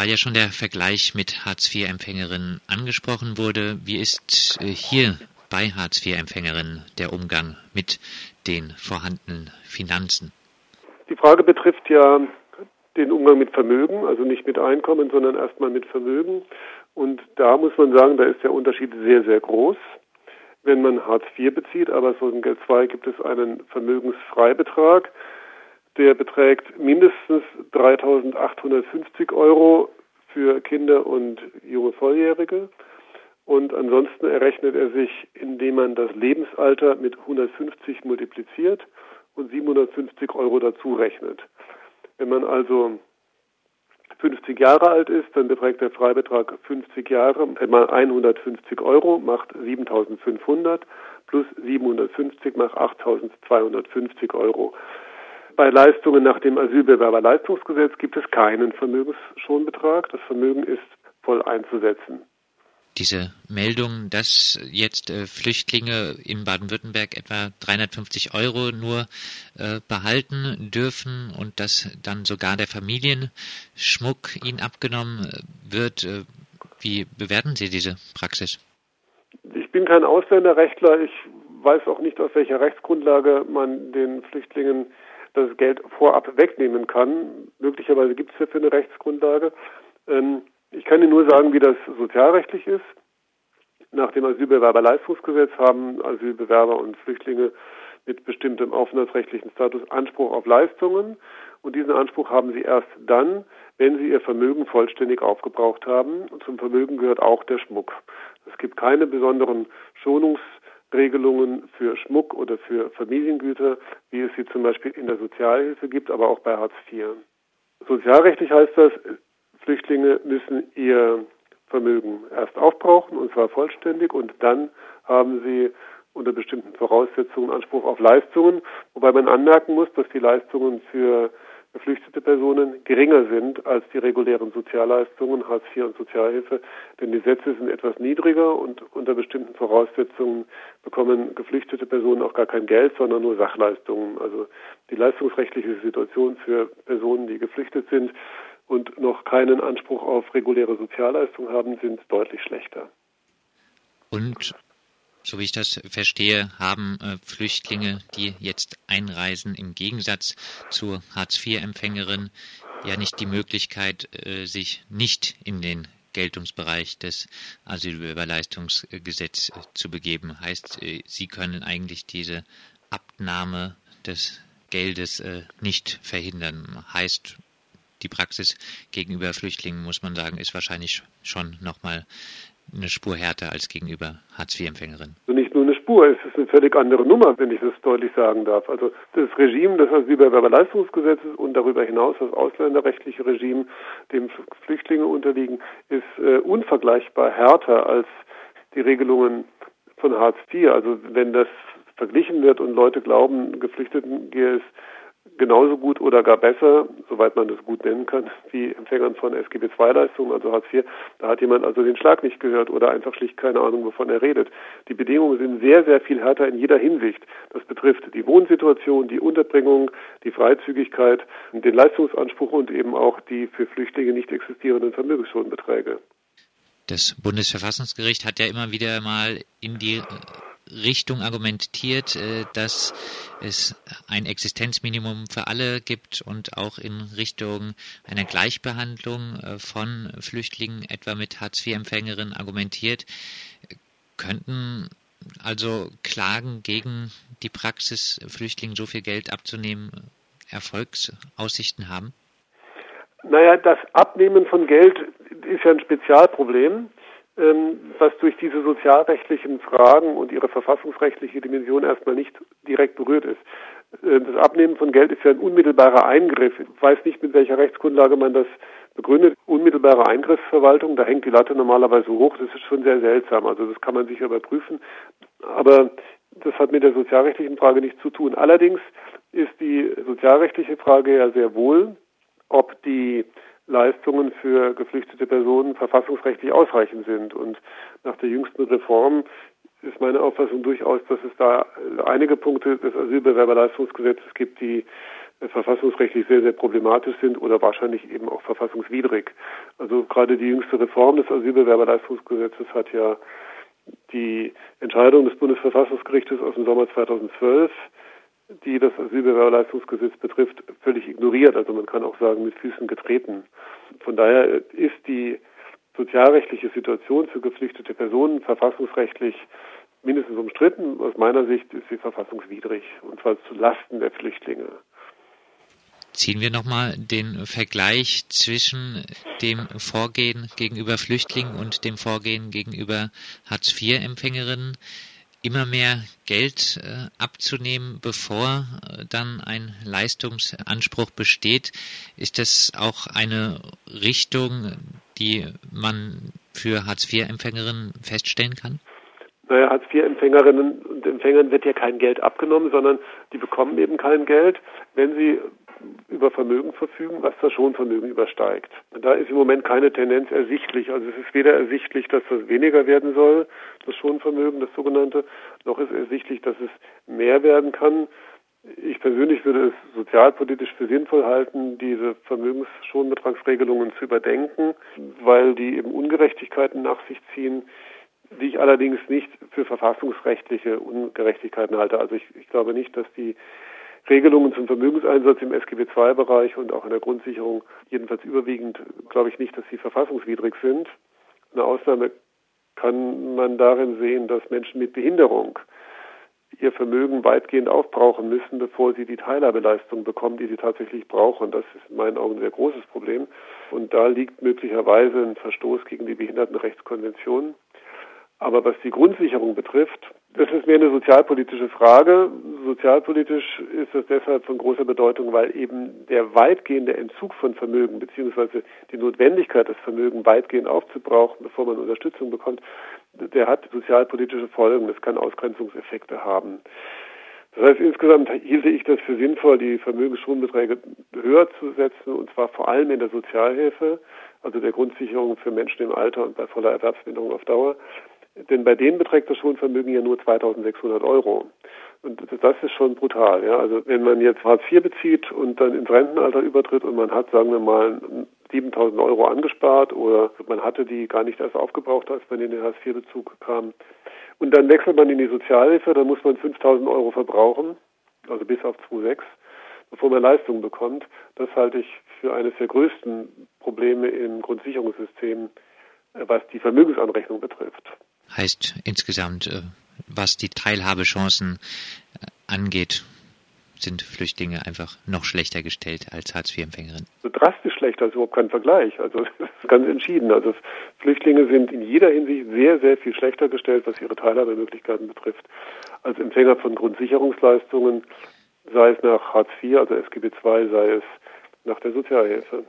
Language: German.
weil ja schon der Vergleich mit Hartz-IV-Empfängerinnen angesprochen wurde, wie ist äh, hier bei Hartz-IV-Empfängerinnen der Umgang mit den vorhandenen Finanzen? Die Frage betrifft ja den Umgang mit Vermögen, also nicht mit Einkommen, sondern erstmal mit Vermögen. Und da muss man sagen, da ist der Unterschied sehr, sehr groß. Wenn man Hartz IV bezieht, aber Geld II gibt es einen Vermögensfreibetrag, der beträgt mindestens 3.850 Euro für Kinder und junge Volljährige. Und ansonsten errechnet er sich, indem man das Lebensalter mit 150 multipliziert und 750 Euro dazu rechnet. Wenn man also 50 Jahre alt ist, dann beträgt der Freibetrag 50 Jahre mal 150 Euro, macht 7.500 plus 750 macht 8.250 Euro. Bei Leistungen nach dem Asylbewerberleistungsgesetz gibt es keinen Vermögensschonbetrag. Das Vermögen ist voll einzusetzen diese Meldung, dass jetzt äh, Flüchtlinge in Baden-Württemberg etwa 350 Euro nur äh, behalten dürfen und dass dann sogar der Familienschmuck ihnen abgenommen äh, wird. Äh, wie bewerten Sie diese Praxis? Ich bin kein Ausländerrechtler. Ich weiß auch nicht, auf welcher Rechtsgrundlage man den Flüchtlingen das Geld vorab wegnehmen kann. Möglicherweise gibt es dafür eine Rechtsgrundlage. Ähm, ich kann Ihnen nur sagen, wie das sozialrechtlich ist. Nach dem Asylbewerberleistungsgesetz haben Asylbewerber und Flüchtlinge mit bestimmtem aufenthaltsrechtlichen Status Anspruch auf Leistungen. Und diesen Anspruch haben sie erst dann, wenn sie ihr Vermögen vollständig aufgebraucht haben. Und zum Vermögen gehört auch der Schmuck. Es gibt keine besonderen Schonungsregelungen für Schmuck oder für Familiengüter, wie es sie zum Beispiel in der Sozialhilfe gibt, aber auch bei Hartz IV. Sozialrechtlich heißt das, Flüchtlinge müssen ihr Vermögen erst aufbrauchen, und zwar vollständig, und dann haben sie unter bestimmten Voraussetzungen Anspruch auf Leistungen, wobei man anmerken muss, dass die Leistungen für geflüchtete Personen geringer sind als die regulären Sozialleistungen, Hartz IV und Sozialhilfe, denn die Sätze sind etwas niedriger und unter bestimmten Voraussetzungen bekommen geflüchtete Personen auch gar kein Geld, sondern nur Sachleistungen. Also die leistungsrechtliche Situation für Personen, die geflüchtet sind, und noch keinen Anspruch auf reguläre Sozialleistung haben, sind deutlich schlechter. Und so wie ich das verstehe, haben äh, Flüchtlinge, die jetzt einreisen, im Gegensatz zur Hartz-IV-Empfängerin ja nicht die Möglichkeit, äh, sich nicht in den Geltungsbereich des Asylbewerberleistungsgesetzes äh, zu begeben. Heißt, äh, sie können eigentlich diese Abnahme des Geldes äh, nicht verhindern. Heißt, die Praxis gegenüber Flüchtlingen, muss man sagen, ist wahrscheinlich schon nochmal eine Spur härter als gegenüber Hartz-IV-Empfängerinnen. Also nicht nur eine Spur, es ist eine völlig andere Nummer, wenn ich das deutlich sagen darf. Also das Regime des Asylbewerberleistungsgesetzes und darüber hinaus das ausländerrechtliche Regime, dem Flüchtlinge unterliegen, ist äh, unvergleichbar härter als die Regelungen von Hartz IV. Also wenn das verglichen wird und Leute glauben, Geflüchteten gehe es genauso gut oder gar besser, soweit man das gut nennen kann, wie Empfängern von SGB II-Leistungen, also Hartz IV. Da hat jemand also den Schlag nicht gehört oder einfach schlicht keine Ahnung, wovon er redet. Die Bedingungen sind sehr, sehr viel härter in jeder Hinsicht. Das betrifft die Wohnsituation, die Unterbringung, die Freizügigkeit, den Leistungsanspruch und eben auch die für Flüchtlinge nicht existierenden Vermögensschonbeträge. Das Bundesverfassungsgericht hat ja immer wieder mal in die Richtung argumentiert, äh, dass es ein Existenzminimum für alle gibt und auch in Richtung einer Gleichbehandlung äh, von Flüchtlingen, etwa mit Hartz-IV-Empfängerinnen, argumentiert. Könnten also Klagen gegen die Praxis, Flüchtlingen so viel Geld abzunehmen, Erfolgsaussichten haben? Naja, das Abnehmen von Geld ist ja ein Spezialproblem. Ähm, was durch diese sozialrechtlichen Fragen und ihre verfassungsrechtliche Dimension erstmal nicht direkt berührt ist. Ähm, das Abnehmen von Geld ist ja ein unmittelbarer Eingriff. Ich weiß nicht, mit welcher Rechtsgrundlage man das begründet. Unmittelbare Eingriffsverwaltung, da hängt die Latte normalerweise hoch. Das ist schon sehr seltsam. Also das kann man sicher überprüfen. Aber das hat mit der sozialrechtlichen Frage nichts zu tun. Allerdings ist die sozialrechtliche Frage ja sehr wohl, ob die Leistungen für geflüchtete Personen verfassungsrechtlich ausreichend sind. Und nach der jüngsten Reform ist meine Auffassung durchaus, dass es da einige Punkte des Asylbewerberleistungsgesetzes gibt, die verfassungsrechtlich sehr, sehr problematisch sind oder wahrscheinlich eben auch verfassungswidrig. Also gerade die jüngste Reform des Asylbewerberleistungsgesetzes hat ja die Entscheidung des Bundesverfassungsgerichtes aus dem Sommer 2012, die das Asylbewerberleistungsgesetz betrifft, völlig ignoriert. Also man kann auch sagen, mit Füßen getreten. Von daher ist die sozialrechtliche Situation für geflüchtete Personen verfassungsrechtlich mindestens umstritten. Aus meiner Sicht ist sie verfassungswidrig, und zwar zu Lasten der Flüchtlinge. Ziehen wir nochmal den Vergleich zwischen dem Vorgehen gegenüber Flüchtlingen und dem Vorgehen gegenüber Hartz-IV-Empfängerinnen. Immer mehr Geld äh, abzunehmen, bevor äh, dann ein Leistungsanspruch besteht. Ist das auch eine Richtung, die man für Hartz-IV-Empfängerinnen feststellen kann? Naja, Hartz-IV-Empfängerinnen und Empfängern wird ja kein Geld abgenommen, sondern die bekommen eben kein Geld, wenn sie über Vermögen verfügen, was das Schonvermögen übersteigt. Da ist im Moment keine Tendenz ersichtlich. Also es ist weder ersichtlich, dass das weniger werden soll, das Schonvermögen, das sogenannte, noch ist ersichtlich, dass es mehr werden kann. Ich persönlich würde es sozialpolitisch für sinnvoll halten, diese Vermögensschonbetragsregelungen zu überdenken, weil die eben Ungerechtigkeiten nach sich ziehen, die ich allerdings nicht für verfassungsrechtliche Ungerechtigkeiten halte. Also ich, ich glaube nicht, dass die Regelungen zum Vermögenseinsatz im SGB II-Bereich und auch in der Grundsicherung, jedenfalls überwiegend, glaube ich nicht, dass sie verfassungswidrig sind. Eine Ausnahme kann man darin sehen, dass Menschen mit Behinderung ihr Vermögen weitgehend aufbrauchen müssen, bevor sie die Teilhabeleistung bekommen, die sie tatsächlich brauchen. Das ist in meinen Augen ein sehr großes Problem. Und da liegt möglicherweise ein Verstoß gegen die Behindertenrechtskonvention. Aber was die Grundsicherung betrifft, das ist mehr eine sozialpolitische Frage. Sozialpolitisch ist das deshalb von großer Bedeutung, weil eben der weitgehende Entzug von Vermögen beziehungsweise die Notwendigkeit, das Vermögen weitgehend aufzubrauchen, bevor man Unterstützung bekommt, der hat sozialpolitische Folgen. Das kann Ausgrenzungseffekte haben. Das heißt, insgesamt hielte ich das für sinnvoll, die Vermögensschonbeträge höher zu setzen, und zwar vor allem in der Sozialhilfe, also der Grundsicherung für Menschen im Alter und bei voller Erwerbsminderung auf Dauer. Denn bei denen beträgt das Schonvermögen ja nur 2600 Euro. Und das ist schon brutal. Ja? Also wenn man jetzt Hartz IV bezieht und dann ins Rentenalter übertritt und man hat, sagen wir mal, 7000 Euro angespart oder man hatte die gar nicht erst aufgebraucht, als man in den Hartz IV-Bezug kam. Und dann wechselt man in die Sozialhilfe, dann muss man 5000 Euro verbrauchen, also bis auf 2,6, bevor man Leistungen bekommt. Das halte ich für eines der größten Probleme im Grundsicherungssystem, was die Vermögensanrechnung betrifft heißt insgesamt, äh, was die Teilhabechancen äh, angeht, sind Flüchtlinge einfach noch schlechter gestellt als Hartz-IV-Empfängerinnen. So drastisch schlechter ist überhaupt kein Vergleich. Also das ist ganz entschieden. Also Flüchtlinge sind in jeder Hinsicht sehr, sehr viel schlechter gestellt, was ihre Teilhabemöglichkeiten betrifft, als Empfänger von Grundsicherungsleistungen, sei es nach Hartz IV, also SGB II, sei es nach der Sozialhilfe.